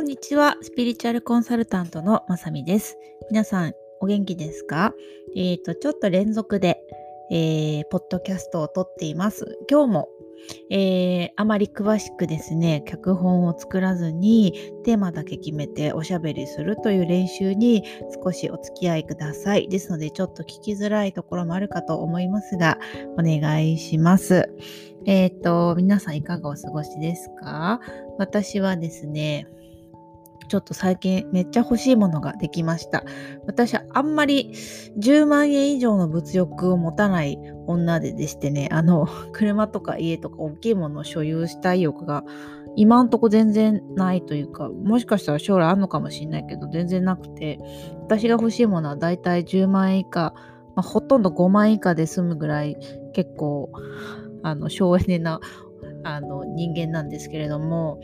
こんにちは。スピリチュアルコンサルタントのまさみです。皆さん、お元気ですか？えっ、ー、と、ちょっと連続で、えー、ポッドキャストを撮っています。今日も、えー、あまり詳しくですね、脚本を作らずに、テーマだけ決めておしゃべりするという練習に少しお付き合いください。ですので、ちょっと聞きづらいところもあるかと思いますが、お願いします。えっ、と、皆さんいかがお過ごしですか？私はですね、ちょっと最近めっちゃ欲しいものができました。私はあんまり10万円以上の物欲を持たない女ででしてね、あの、車とか家とか大きいものを所有したい欲が今んとこ全然ないというか、もしかしたら将来あるのかもしれないけど、全然なくて、私が欲しいものはだいたい10万円以下、まあ、ほとんど5万円以下で済むぐらい結構、あの、省エネなあの人間なんですけれども、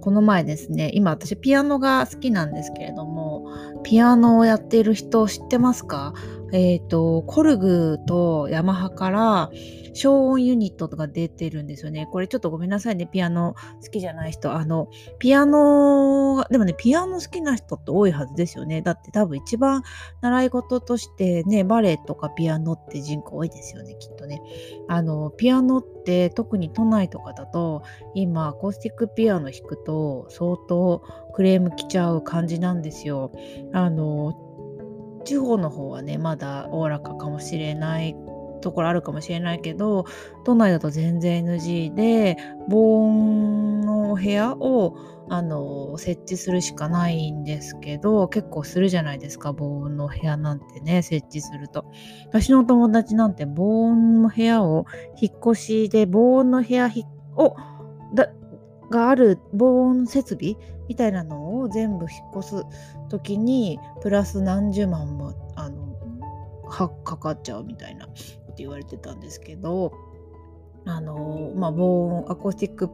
この前ですね、今私ピアノが好きなんですけれども、ピアノをやっている人知ってますか？えっ、ー、と、コルグとヤマハから消音ユニットとか出てるんですよね。これちょっとごめんなさいね、ピアノ好きじゃない人。あの、ピアノ、でもね、ピアノ好きな人って多いはずですよね。だって多分一番習い事としてね、バレエとかピアノって人口多いですよね、きっとね。あの、ピアノって特に都内とかだと、今、アコースティックピアノ弾くと相当クレーム来ちゃう感じなんですよ。あの、地方の方はねまだおおらかかもしれないところあるかもしれないけど都内だと全然 NG で防音の部屋をあの設置するしかないんですけど結構するじゃないですか防音の部屋なんてね設置すると。私の友達なんて防音の部屋を引っ越しで防音の部屋をがある防音設備みたいなのを全部引っ越す時にプラス何十万もあのかかっちゃうみたいなこと言われてたんですけどあのまあ防音アコースティック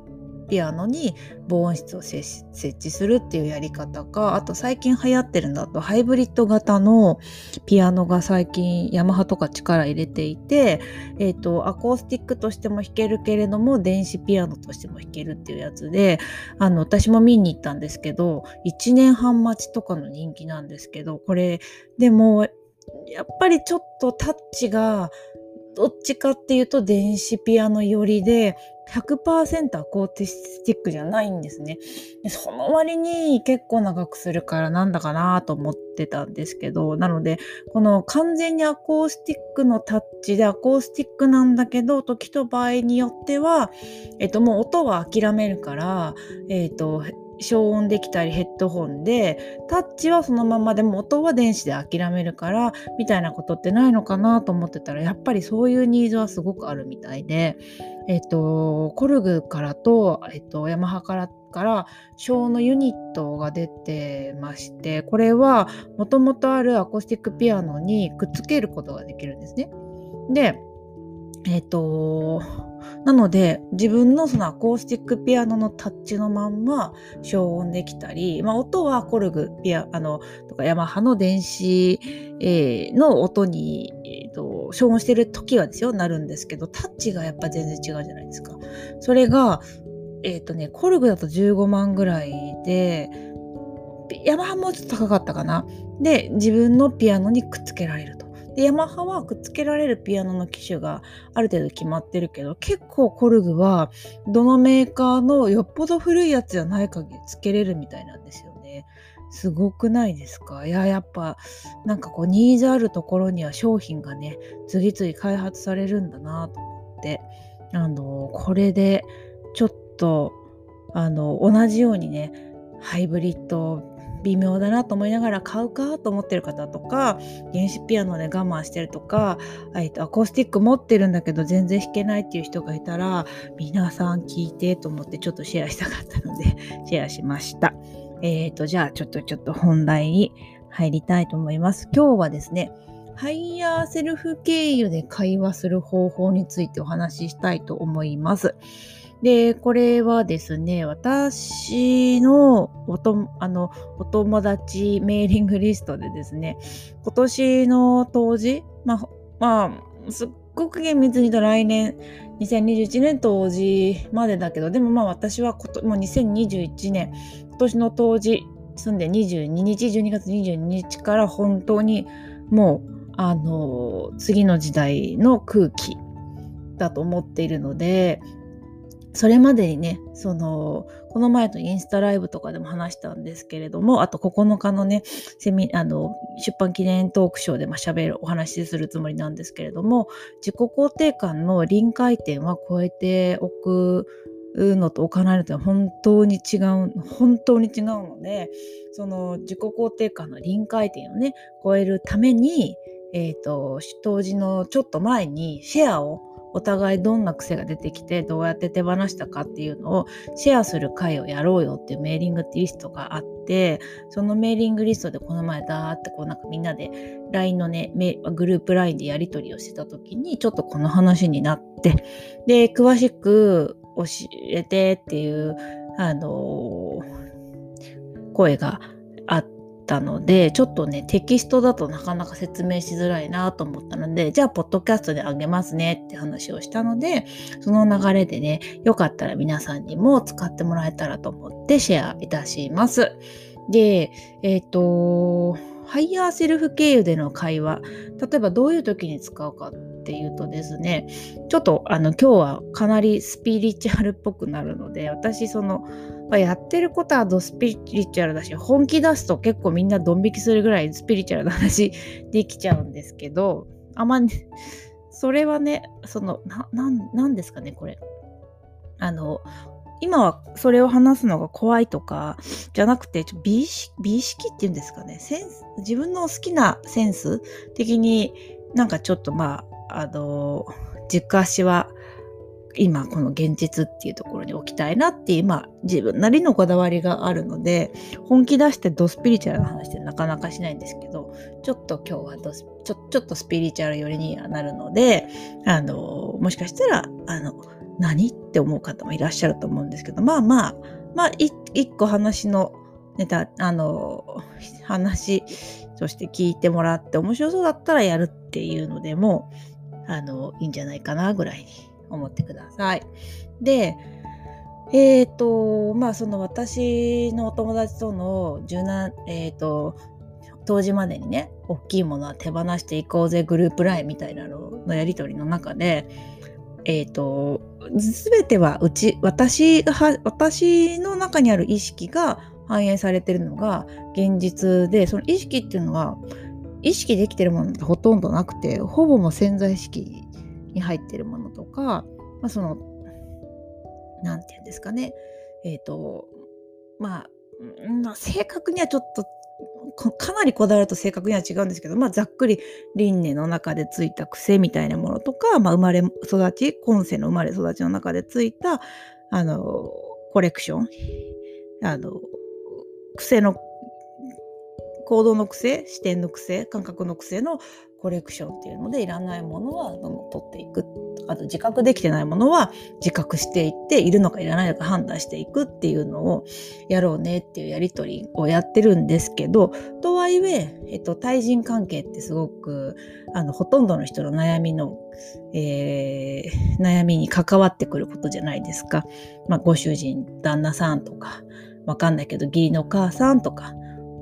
ピアノに防音室を設置するっていうやり方かあと最近流行ってるんだとハイブリッド型のピアノが最近ヤマハとか力入れていて、えーと、アコースティックとしても弾けるけれども電子ピアノとしても弾けるっていうやつであの私も見に行ったんですけど1年半待ちとかの人気なんですけどこれでもやっぱりちょっとタッチがどっちかっていうと電子ピアノ寄りで100%アコーティスティックじゃないんですね。でその割に結構長くするからなんだかなと思ってたんですけど、なので、この完全にアコースティックのタッチでアコースティックなんだけど、時と場合によっては、えっと、もう音は諦めるから、えっと、消音できたりヘッドホンでタッチはそのままでも音は電子で諦めるからみたいなことってないのかなと思ってたらやっぱりそういうニーズはすごくあるみたいでえっとコルグからと、えっと、ヤマハからから小のユニットが出てましてこれはもともとあるアコースティックピアノにくっつけることができるんですね。でえっ、となので自分のそのアコースティックピアノのタッチのまんま消音できたり、まあ、音はコルグピアノとかヤマハの電子、えー、の音に、えーと、消音してる時はですよなるんですけどタッチがやっぱ全然違うじゃないですか。それがえっ、ー、とねコルグだと15万ぐらいでヤマハもちょっと高かったかな。で自分のピアノにくっつけられると。でヤマハはくっつけられるピアノの機種がある程度決まってるけど結構コルグはどのメーカーのよっぽど古いやつじゃない限りつけれるみたいなんですよね。すごくないですか？いややっぱなんかこうニーズあるところには商品がね次々開発されるんだなと思ってあのこれでちょっとあの同じようにねハイブリッド微妙だなと思いながら買うかと思ってる方とか原子ピアノで我慢してるとか、えとアコースティック持ってるんだけど全然弾けないっていう人がいたら皆さん聞いてと思ってちょっとシェアしたかったので シェアしました。えっ、ー、とじゃあちょっとちょっと本題に入りたいと思います。今日はですねハイヤーセルフ経由で会話する方法についてお話ししたいと思います。で、これはですね、私のおとあのお友達メーリングリストでですね、今年の当時、まあ、まあ、すっごく厳密に言うと来年2021年当時までだけどでもまあ私はこともう2021年今年の当時住んで22日12月22日から本当にもうあの次の時代の空気だと思っているのでそれまでにねそのこの前のインスタライブとかでも話したんですけれどもあと9日のねセミあの出版記念トークショーでまあ喋るお話しするつもりなんですけれども自己肯定感の臨界点は超えておくのと置かないのとは本当に違う本当に違うのでその自己肯定感の臨界点をね超えるためにえ、ー、と当時のちょっと前にシェアをお互いどんな癖が出てきてどうやって手放したかっていうのをシェアする会をやろうよっていうメーリングってリストがあってそのメーリングリストでこの前だーってこうなんかみんなで LINE のねグループ LINE でやり取りをしてた時にちょっとこの話になってで詳しく教えてっていうあのー、声がたのでちょっとねテキストだとなかなか説明しづらいなと思ったのでじゃあポッドキャストであげますねって話をしたのでその流れでねよかったら皆さんにも使ってもらえたらと思ってシェアいたします。でえっ、ー、とハイヤーセルフ経由での会話例えばどういう時に使うかってっていうとですねちょっとあの今日はかなりスピリチュアルっぽくなるので私その、やってることはドスピリチュアルだし本気出すと結構みんなドン引きするぐらいスピリチュアルな話 できちゃうんですけどあま、ね、それはねそのなんですかねこれ。あの今はそれを話すのが怖いとかじゃなくて美意識美意識っていうんですかねセンス自分の好きなセンス的になんかちょっとまああの軸足は今この現実っていうところに置きたいなっていう、まあ、自分なりのこだわりがあるので本気出してドスピリチュアルな話ってなかなかしないんですけどちょっと今日はドスちょちょっとスピリチュアル寄りにはなるのであのもしかしたらあの何って思う方もいらっしゃると思うんですけどまあまあまあ一個話のネタあの話として聞いてもらって面白そうだったらやるっていうのでもあのいいんじゃないかなぐらいに思ってください。で、えっ、ー、と、まあその私のお友達との柔軟、えっ、ー、と、当時までにね、大きいものは手放していこうぜグループ LINE みたいなののやり取りの中で、えっ、ー、と、すべてはうち、私が、私の中にある意識が反映されてるのが現実で、その意識っていうのは、意識できてるものってほとんどなくて、ほぼも潜在意識に入ってるものとか、まあ、その何て言うんですかね。えっ、ー、とまあ、まあ、正確にはちょっとかなりこだわると正確には違うんですけど、まあ、ざっくり輪廻の中でついた癖みたいなものとか、まあ、生まれ育ち今世の生まれ育ちの中でついたあのコレクション。あの癖の行動の癖視点の癖感覚の癖のコレクションっていうのでいらないものはどんどん取っていくあと自覚できてないものは自覚していっているのかいらないのか判断していくっていうのをやろうねっていうやり取りをやってるんですけどとはいえ、えっと、対人関係ってすごくあのほとんどの人の悩みの、えー、悩みに関わってくることじゃないですか。まあ、ご主人旦那さんとかわかんないけど義理のお母さんとか、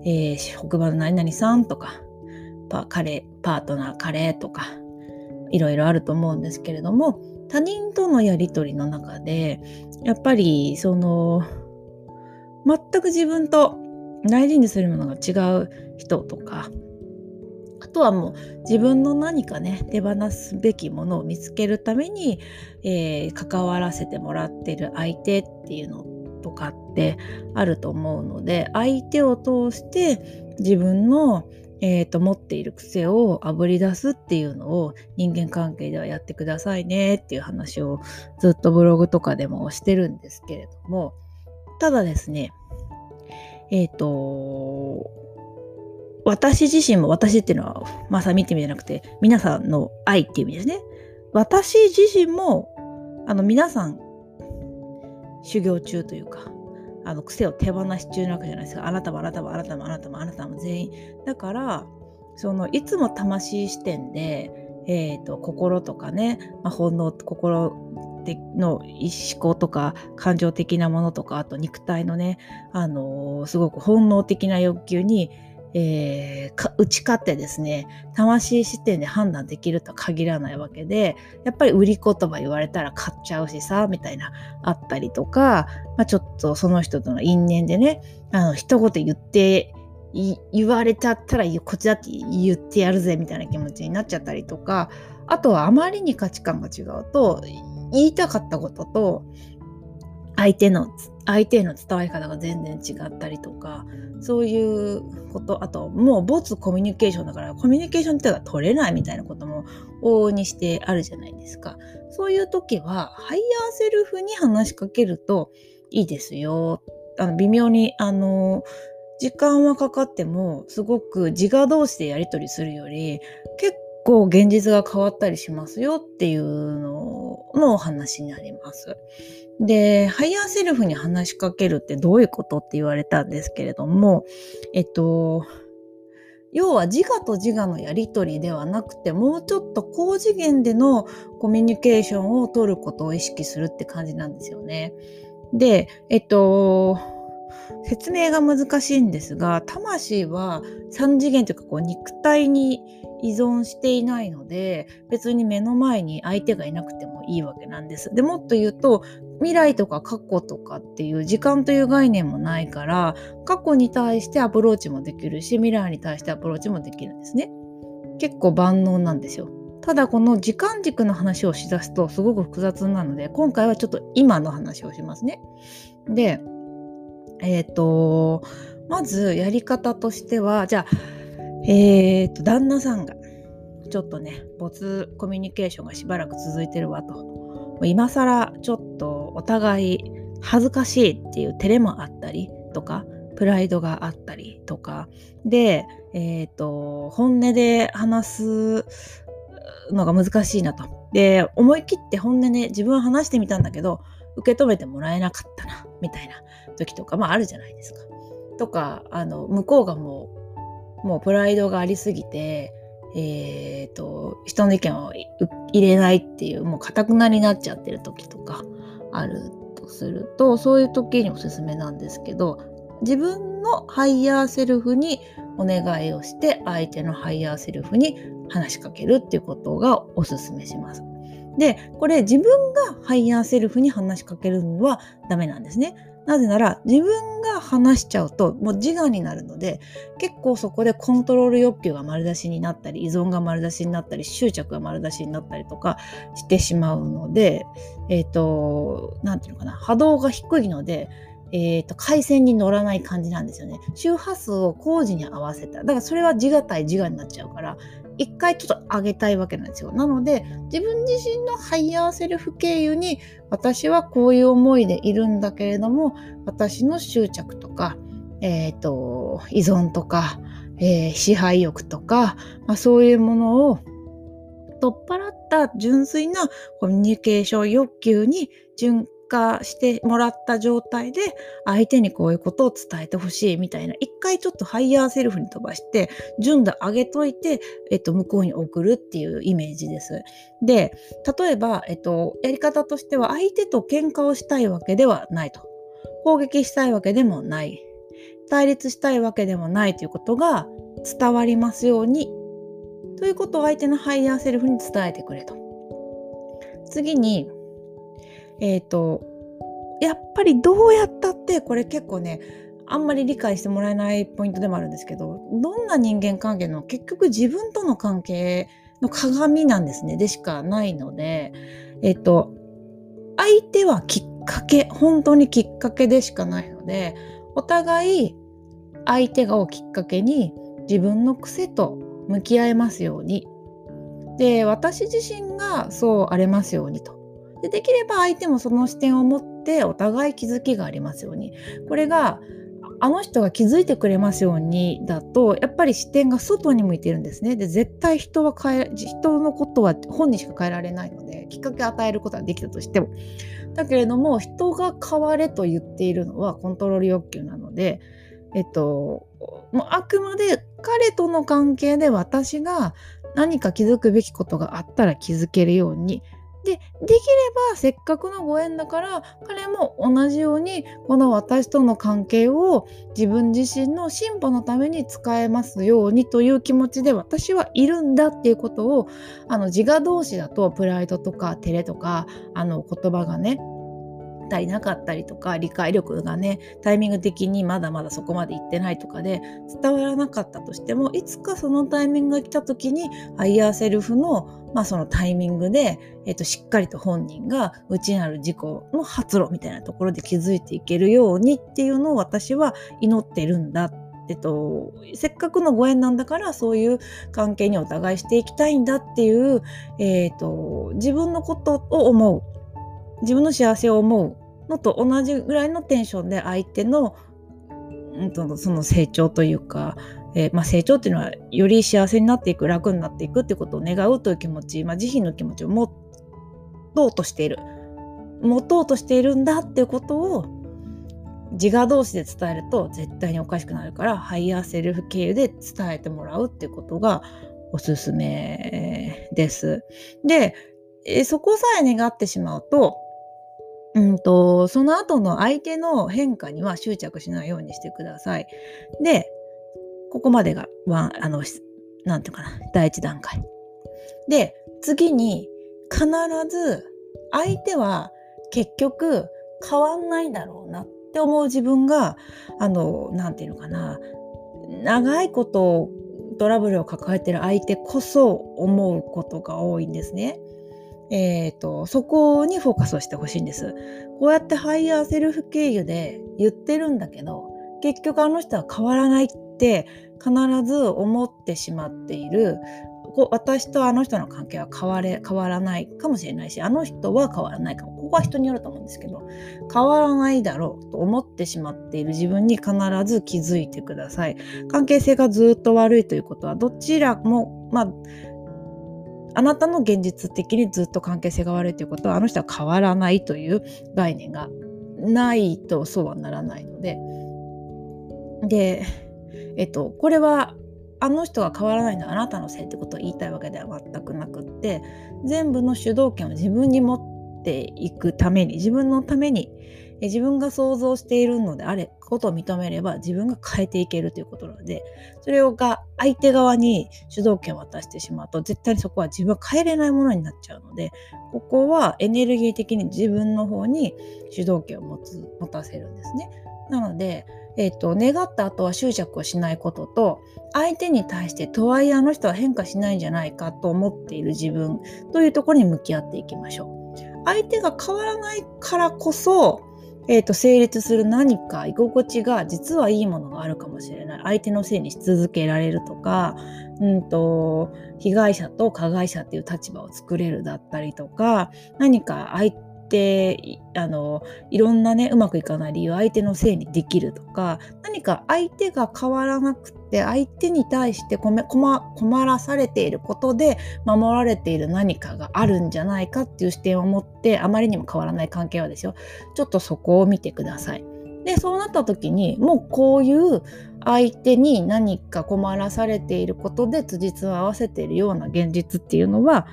えー、職場の何々さんとかパ彼パートナー彼とかいろいろあると思うんですけれども他人とのやり取りの中でやっぱりその全く自分と大事にするものが違う人とかあとはもう自分の何かね手放すべきものを見つけるために、えー、関わらせてもらってる相手っていうのとかってあると思うので相手を通して自分のえーと、持っている癖をあぶり出すっていうのを人間関係ではやってくださいねっていう話をずっとブログとかでもしてるんですけれどもただですねえっ、ー、と私自身も私っていうのはまさみって意味じゃなくて皆さんの愛っていう意味ですね。私自身もあの皆さん修行中というかあの癖を手放し中なわけじゃないですか。あなたもあなたもあなたもあなたもあなたも全員。だから、そのいつも魂視点でえーと、心とかね、まあ、本能心の思考とか感情的なものとかあと肉体のね、あのー、すごく本能的な欲求に、えー、打ち勝ってですね魂視点で判断できるとは限らないわけでやっぱり売り言葉言われたら買っちゃうしさみたいなあったりとか、まあ、ちょっとその人との因縁でねあの一言言って言われちゃったらこっちだって言ってやるぜみたいな気持ちになっちゃったりとかあとはあまりに価値観が違うと言いたかったことと相手の相手への伝わり方が全然違ったりとかそういうことあともう没コミュニケーションだからコミュニケーションっていうか取れないみたいなことも往々にしてあるじゃないですか。そういう時はハイヤーセルフに話しかけるといいですよ。あの微妙にあの時間はかかってもすごく自我同士でやり取りするより結構現実が変わったりしますよっていうのをのお話になります。で、ハイヤーセルフに話しかけるってどういうことって言われたんですけれども、えっと、要は自我と自我のやり取りではなくてもうちょっと高次元でのコミュニケーションを取ることを意識するって感じなんですよね。で、えっと、説明が難しいんですが魂は3次元というかこう肉体に依存していないので別に目の前に相手がいなくてもいいわけなんです。でもっと言うと未来とか過去とかっていう時間という概念もないから過去に対してアプローチもできるし未来に対してアプローチもできるんですね。結構万能なんですよ。ただこの時間軸の話をしだすとすごく複雑なので今回はちょっと今の話をしますね。でえっ、ー、と、まずやり方としては、じゃあ、えっ、ー、と、旦那さんが、ちょっとね、没コミュニケーションがしばらく続いてるわと。今更ちょっとお互い恥ずかしいっていう照れもあったりとか、プライドがあったりとか、で、えっ、ー、と、本音で話すのが難しいなと。で、思い切って本音で、ね、自分は話してみたんだけど、受け止めてもらえなかったな、みたいな時とか、まああるじゃないですか。とか、あの、向こうがもう、もうプライドがありすぎて、え、ー、と、人の意見を入れないっていう、もうかたくなになっちゃってる時とかあるとすると、そういう時におすすめなんですけど、自分のハイヤーセルフにお願いをして、相手のハイヤーセルフに話しかけるっていうことがおすすめします。で、これ自分がハイヤーセルフに話しかけるのはダメなんですね。なぜなら自分が話しちゃうともう自我になるので結構そこでコントロール欲求が丸出しになったり依存が丸出しになったり執着が丸出しになったりとかしてしまうのでえっ、ー、と何て言うのかな波動が低いのでえーと、回線に乗らない感じなんですよね。周波数を高次に合わせた。だからそれは自我対自我になっちゃうから、一回ちょっと上げたいわけなんですよ。なので、自分自身のハイヤーセルフ経由に、私はこういう思いでいるんだけれども、私の執着とか、えっ、ー、と、依存とか、えー、支配欲とか、まあ、そういうものを取っ払った純粋なコミュニケーション欲求に純化してもらった状態で相手にこういうことを伝えてほしいみたいな一回ちょっとハイヤーセルフに飛ばして純度上げといて、えっと、向こうに送るっていうイメージです。で例えば、えっと、やり方としては相手と喧嘩をしたいわけではないと攻撃したいわけでもない対立したいわけでもないということが伝わりますようにということを相手のハイヤーセルフに伝えてくれと。次にえっ、ー、とやっぱりどうやったってこれ結構ねあんまり理解してもらえないポイントでもあるんですけどどんな人間関係の結局自分との関係の鏡なんですね。でしかないのでえっ、ー、と相手はきっかけ本当にきっかけでしかないのでお互い相手がをきっかけに自分の癖と向き合えますように。で私自身がそうあれますようにと。でできれば相手もその視点を持ってお互い気づきがありますように。これがあの人が気づいてくれますようにだとやっぱり視点が外に向いてるんですね。で絶対人は変え人のことは本にしか変えられないのできっかけを与えることはできたとしても。だけれども人が変われと言っているのはコントロール欲求なのでえっともうあくまで彼との関係で私が何か気づくべきことがあったら気づけるようにでできればせっかくのご縁だから彼も同じようにこの私との関係を自分自身の進歩のために使えますようにという気持ちで私はいるんだっていうことをあの自我同士だとプライドとか照れとかあの言葉がね足りなかったりとか理解力がねタイミング的にまだまだそこまでいってないとかで伝わらなかったとしてもいつかそのタイミングが来た時にハイヤーセルフの,、まあそのタイミングで、えー、としっかりと本人が内なる自己の発露みたいなところで気づいていけるようにっていうのを私は祈ってるんだえっと、せっかくのご縁なんだからそういう関係にお互いしていきたいんだっていう、えーと自分のことを思う。自分の幸せを思う。のと同じぐらいのテンションで相手の、うん、とその成長というか、えー、まあ、成長っていうのはより幸せになっていく楽になっていくってことを願うという気持ち、まあ、慈悲の気持ちを持とうとしている持とうとしているんだっていうことを自我同士で伝えると絶対におかしくなるからハイヤーセルフ経由で伝えてもらうっていうことがおすすめです。で、そこさえ願ってしまうとうんと、その後の相手の変化には執着しないようにしてください。で、ここまでがワン、あの、なんていうかな、第一段階。で、次に必ず相手は結局変わんないだろうなって思う自分が、あの、なんていうのかな、長いことトラブルを抱えてる相手こそ思うことが多いんですね。えーと、そこにフォーカスをしてほしいんです。こうやってハイヤーセルフ経由で言ってるんだけど結局あの人は変わらないって必ず思ってしまっている。こ私とあの人の関係は変われ変わらないかもしれないしあの人は変わらないかも。ここは人によると思うんですけど変わらないだろうと思ってしまっている。自分に必ず気づいてください。関係性がずっと悪いということはどちらもまああなたの現実的にずっと関係性が悪いということはあの人は変わらないという概念がないとそうはならないので。でえっとこれはあの人が変わらないのはあなたのせいってことを言いたいわけでは全くなくって全部の主導権を自分に持っていくために自分のために自分が想像しているのであれことを認めれば自分が変えていけるということなのでそれをが相手側に主導権を渡してしまうと絶対にそこは自分は変えれないものになっちゃうのでここはエネルギー的に自分の方に主導権を持つ持たせるんですね。なのでえーと、願った後は執着をしないことと相手に対してとはいえあの人は変化しないんじゃないかと思っている自分というところに向き合っていきましょう。相手が変わらないからこそえーと、成立する何か居心地が実はいいものがあるかもしれない。相手のせいにし続けられるとか、うんと、被害者と加害者っていう立場を作れるだったりとか何か相手てあのいろんなねうまくいかない理由相手のせいにできるとか何か相手が変わらなくて相手に対して困困らされていることで守られている何かがあるんじゃないかっていう視点を持ってあまりにも変わらない関係はですよちょっとそこを見てください。でそうなった時にもうこういう相手に何か困らされていることで辻褄を合わせているような現実っていうのは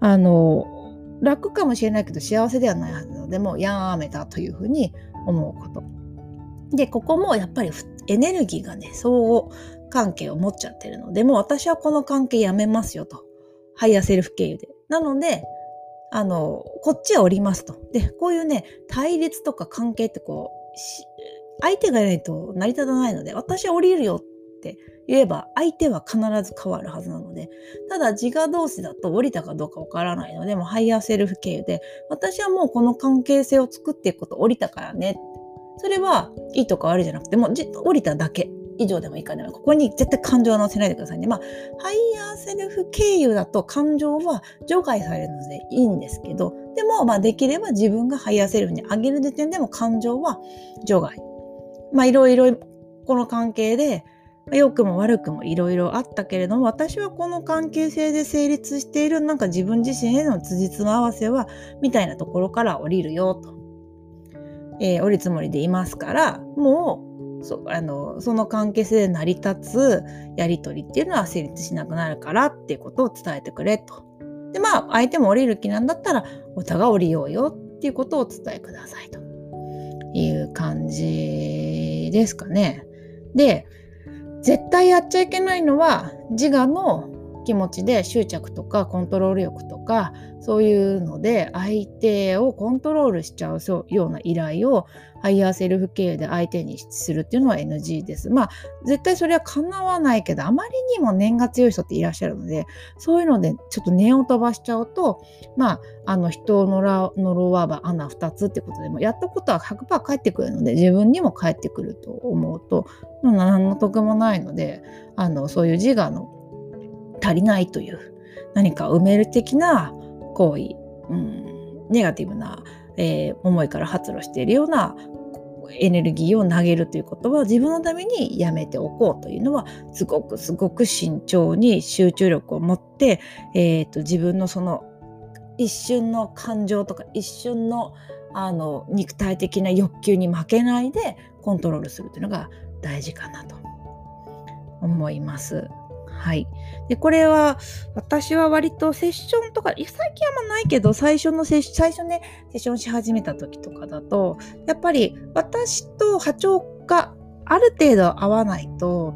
あの楽かもしれないけど幸せではないはずなのでもうやめたというふうに思うこと。でここもやっぱりエネルギーがね相互関係を持っちゃってるのでもう私はこの関係やめますよと。ハイヤーセルフ経由で。なのであのこっちは降りますと。でこういうね対立とか関係ってこう相手がいないと成り立たないので私は降りるよって言えば相手は必ず変わるはずなのでただ自我同士だと降りたかどうかわからないのでもうハイヤーセルフ経由で私はもうこの関係性を作っていくこと降りたからねそれはいいとか悪いじゃなくてもう降りただけ以上でもいいかでもここに絶対感情は乗せないでくださいね。まあ、ハイヤーセルフ経由だと感情は除外されるのでいいんですけど、でも、まあ、できれば自分がハイヤーセルフに上げる時点でも感情は除外。まあ、いろいろこの関係で良くも悪くもいろいろあったけれども私はこの関係性で成立しているなんか自分自身への辻褄合わせはみたいなところから降りるよと、えー、降り積もりでいますからもそあのその関係性で成り立つやり取りっていうのは成立しなくなるからっていうことを伝えてくれと。でまあ相手も降りる気なんだったらお互い降りようよっていうことをお伝えくださいという感じですかね。で絶対やっちゃいけないのは自我の気持ちで執着とかコントロール欲とかそういうので相手をコントロールしちゃうような依頼をハイヤーセルフ経由で相手にするっていうのは NG です。まあ絶対それは叶わないけどあまりにも念が強い人っていらっしゃるのでそういうのでちょっと念を飛ばしちゃうとまああの人を呪わば穴2つってことでもやったことは100%返ってくるので自分にも返ってくると思うと何の得もないのであのそういう自我の足りないという何か埋める的な行為、うん、ネガティブな、えー、思いから発露しているようなエネルギーを投げるということは自分のためにやめておこうというのはすごくすごく慎重に集中力を持って、えーと、自分のその一瞬の感情とか一瞬のあの肉体的な欲求に負けないでコントロールするというのが大事かなと思います。はい。で、これは、私は割とセッションとか、最近あんまないけど、最初のセッ最初ね、セッションし始めた時とかだと、やっぱり私と波長がある程度合わないと、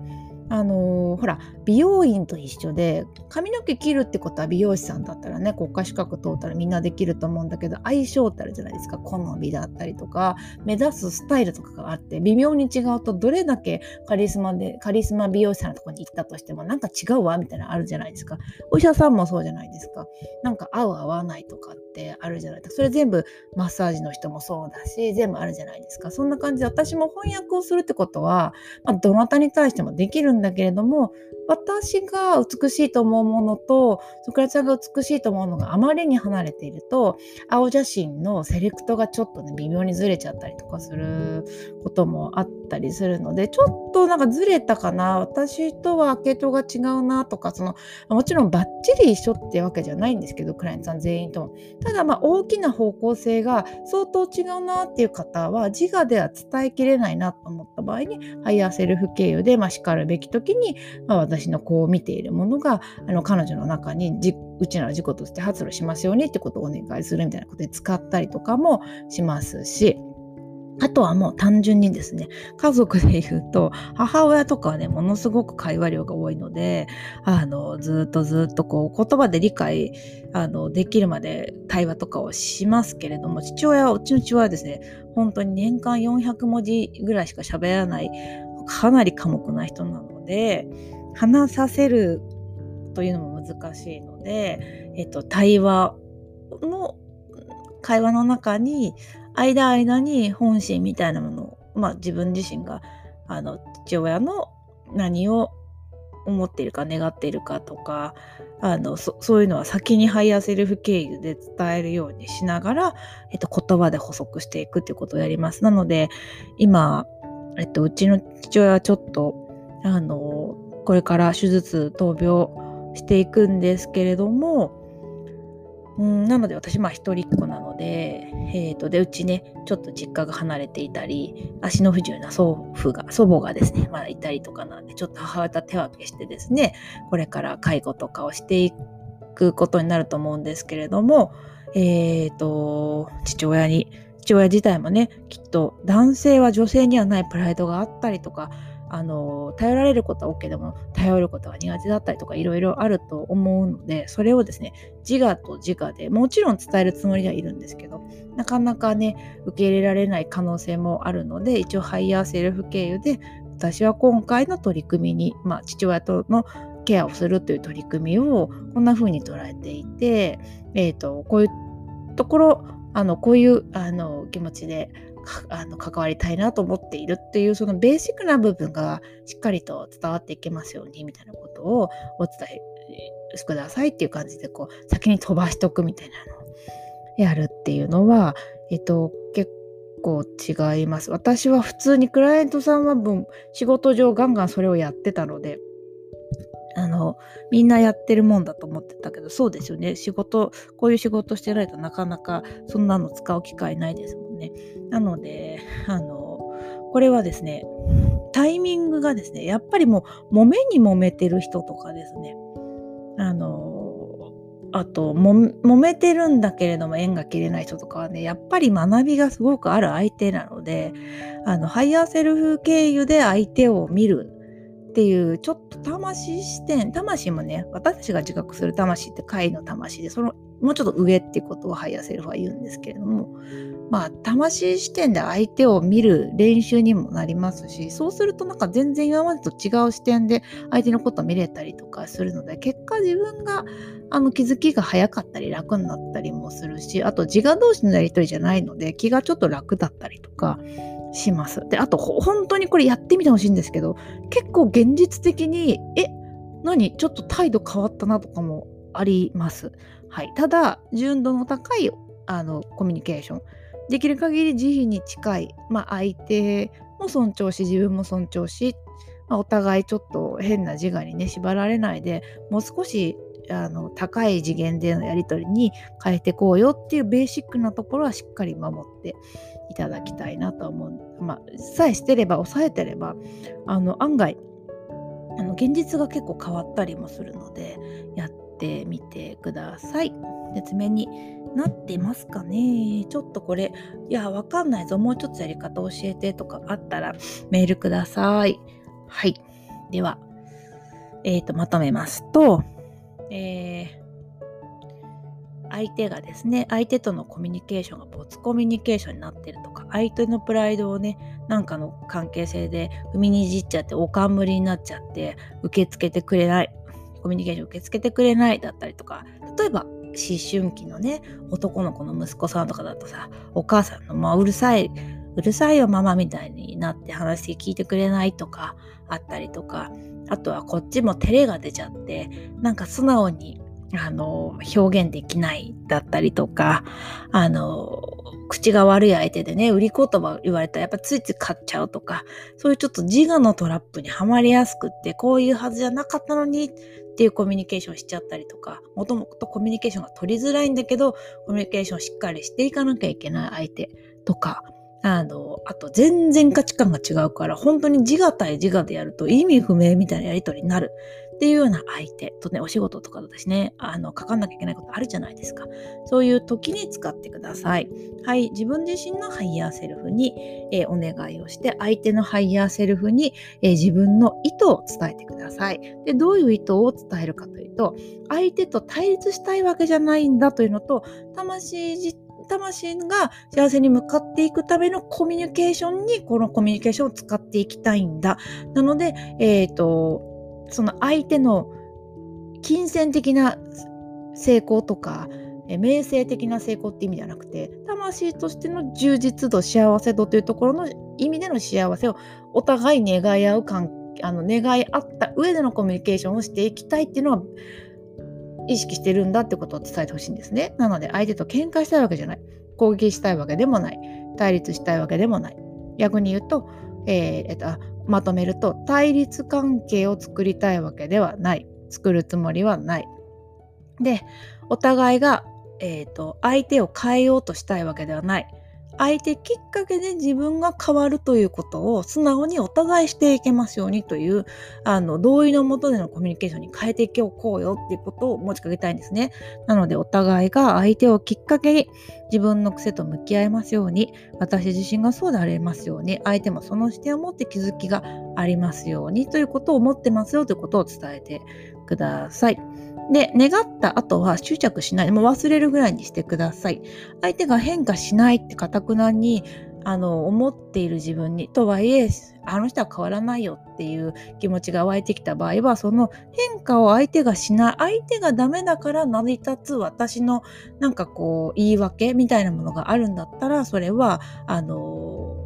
あのー、ほら美容院と一緒で髪の毛切るってことは美容師さんだったらね国家資格通ったらみんなできると思うんだけど相性ってあるじゃないですか。好みだったりとか目指すスタイルとかがあって微妙に違うとどれだけカリスマでカリスマ美容師さんのとこに行ったとしてもなんか違うわみたいなのあるじゃないですか。お医者さんもそうじゃないですか。なんか合う合わないとかってあるじゃないですか。それ全部マッサージの人もそうだし全部あるじゃないですか。そんな感じで私も翻訳をするってことは、まあ、どなたに対してもできるんだけれども私が美しいと思うものとソクラテさんが美しいと思うのがあまりに離れていると青写真のセレクトがちょっとね微妙にずれちゃったりとかすることもあったりするのでちょっとなんかずれたかな。私とは系統が違うなとかそのもちろんバッチリ一緒ってわけじゃないんですけどクライアントさん全員とも。ただまあ大きな方向性が相当違うなっていう方は自我では伝えきれないなと思った場合にハイヤーセルフ経由で、まあ、しかるべき時に、まあ、私私のこう見ているものがあの彼女の中にじうちなら事故として発露しますようにってことをお願いするみたいなことで使ったりとかもしますし。あとはもう単純にですね、家族で言うと、母親とかはね、ものすごく会話量が多いので、あの、ずっとずっとこう、言葉で理解、あの、できるまで対話とかをしますけれども、父親は、うちの父親はですね、本当に年間400文字ぐらいしか喋らない、かなり寡黙な人なので、話させるというのも難しいので、えっと、対話の会話の中に間間に本心みたいなものを、まあ、自分自身があの父親の何を思っているか願っているかとかあのそういうのは先にハイヤーセルフ経由で伝えるようにしながら、えっと、言葉で補足していくっていうことをやります。なので今、えっと、うちの父親はちょっとあのこれから手術闘病していくんですけれどもうんなので私まあ一人っ子なので,、えーと、でうちねちょっと実家が離れていたり足の不自由な祖父が祖母がですねまだいたりとかなんでちょっと母親と手分けしてですねこれから介護とかをしていくことになると思うんですけれどもえっ、ー、と父親に父親自体もねきっと男性は女性にはないプライドがあったりとかあの頼られることは OK でも頼ることは苦手だったりとかいろいろあると思うのでそれをですね自我と自我でもちろん伝えるつもりではいるんですけどなかなかね受け入れられない可能性もあるので一応ハイヤーセルフ経由で私は今回の取り組みに、まあ、父親とのケアをするという取り組みをこんな風に捉えていて、えー、とこういうところあのこういうあの気持ちであの関わりたいなと思っているっていうそのベーシックな部分がしっかりと伝わっていけますようにみたいなことをお伝えくださいっていう感じでこう先に飛ばしとくみたいなのをやるっていうのは、えっと、結構違います。私は普通にクライアントさんは分仕事上ガンガンそれをやってたのであのみんなやってるもんだと思ってたけどそうですよね。仕事こういう仕事してないとなかなかそんなの使う機会ないですもんね。なので あのこれはですねタイミングがですね、やっぱりもう、揉めに揉めてる人とかですね、あの、あとも、揉めてるんだけれども縁が切れない人とかはね、やっぱり学びがすごくある相手なので、あの、ハイヤーセルフ経由で相手を見るっていうちょっと魂視点魂もね私たちが自覚する魂って下位の魂でそのもうちょっと上ってことをハイヤーセルフは言うんですけれどもまあ魂視点で相手を見る練習にもなりますしそうするとなんか全然今までと違う視点で相手のことを見れたりとかするので結果自分があの気づきが早かったり楽になったりもするしあと自我同士のやり取りじゃないので気がちょっと楽だったりとかします。で、あと、本当にこれやってみてほしいんですけど、結構現実的に、え、何？ちょっと態度変わったなとかもあります。はい。ただ、純度の高いあのコミュニケーション。できる限り慈悲に近い、まあ、相手も尊重し、自分も尊重し、まあ、お互いちょっと変な自我にね、縛られないでもう少しあの高い次元でのやり取りに変えていこうよっていうベーシックなところはしっかり守っていただきたいなと思う。まあ、さえしてれば抑えてればあの案外あの現実が結構変わったりもするのでやってみてください。説明になってますかねちょっとこれいやわかんないぞもうちょっとやり方教えてとかあったらメールください。はい。では、えー、とまとめますと、えー、相手がですね、相手とのコミュニケーションが没コミュニケーションになってるとか、相手のプライドをね、なんかの関係性で踏みにじっちゃって、おかんむりになっちゃって、受け付けてくれない、コミュニケーション受け付けてくれないだったりとか、例えば、思春期のね、男の子の息子さんとかだとさ、お母さんの、まあ、うるさい、うるさいよママみたいになって話聞いてくれないとかあったりとか、あとはこっちも照れが出ちゃって、なんか素直にあの表現できないだったりとか、あの口が悪い相手でね、売り言葉言われたらやっぱついつい買っちゃうとか、そういうちょっと自我のトラップにはまりやすくって、こういうはずじゃなかったのにっていうコミュニケーションしちゃったりとか、もともとコミュニケーションが取りづらいんだけど、コミュニケーションしっかりしていかなきゃいけない相手とか、あの、あと全然価値観が違うから、本当に自我対自我でやると意味不明みたいなやりとりになるっていうような相手とね、お仕事とかとですね、あの、かかんなきゃいけないことあるじゃないですか。そういう時に使ってください。はい、自分自身のハイヤーセルフに、えー、お願いをして、相手のハイヤーセルフに、えー、自分の意図を伝えてください。で、どういう意図を伝えるかというと、相手と対立したいわけじゃないんだというのと、魂自体魂が幸せに向かっていくためのコミュニケーションにこのコミュニケーションを使っていきたいんだ。なので、えっ、ー、と、その相手の金銭的な成功とか、名声的な成功って意味じゃなくて魂としての充実度幸せ度というところの意味での幸せをお互い願い合う関あの願い合った上でのコミュニケーションをしていきたいっていうのは意識してるんだってことを伝えてほしいんですね。なので相手と喧嘩したいわけじゃない。攻撃したいわけでもない。対立したいわけでもない。逆に言うと、えー、えっと、まとめると対立関係を作りたいわけではない。作るつもりはない。で、お互いが、えーと相手を変えようとしたいわけではない。相手きっかけで自分が変わるということを素直にお互いしていけますようにというあの同意のもとでのコミュニケーションに変えていこうよっていうことを持ちかけたいんですね。なのでお互いが相手をきっかけに自分の癖と向き合えますように私自身がそうでありますように相手もその視点を持って気づきがありますようにということを思ってますよということを伝えてください。で、願った後は執着しない。もう忘れるぐらいにしてください。相手が変化しないってかたくなにあの思っている自分にとはいえあの人は変わらないよっていう気持ちが湧いてきた場合はその変化を相手がしない相手がダメだから成り立つ私のなんかこう言い訳みたいなものがあるんだったらそれはあの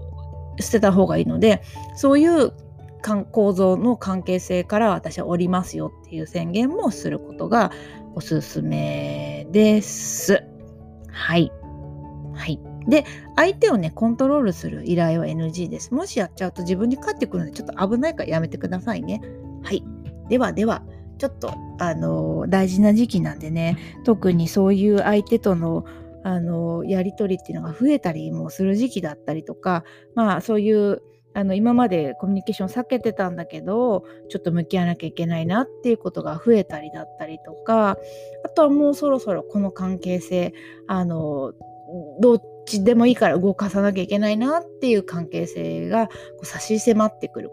捨てた方がいいのでそういう構造の関係性から私は降りますよっていう宣言もすることがおすすめです。はい。はい。で、相手をね、コントロールする依頼は NG です。もしやっちゃうと自分に返ってくるのでちょっと危ないからやめてくださいね。はい。ではでは、ちょっと、あの大事な時期なんでね、特にそういう相手とのあのやり取りっていうのが増えたりもする時期だったりとか、まあそういうあの今までコミュニケーション避けてたんだけどちょっと向き合わなきゃいけないなっていうことが増えたりだったりとかあとはもうそろそろこの関係性あのどっちでもいいから動かさなきゃいけないなっていう関係性がこう差し迫ってくる。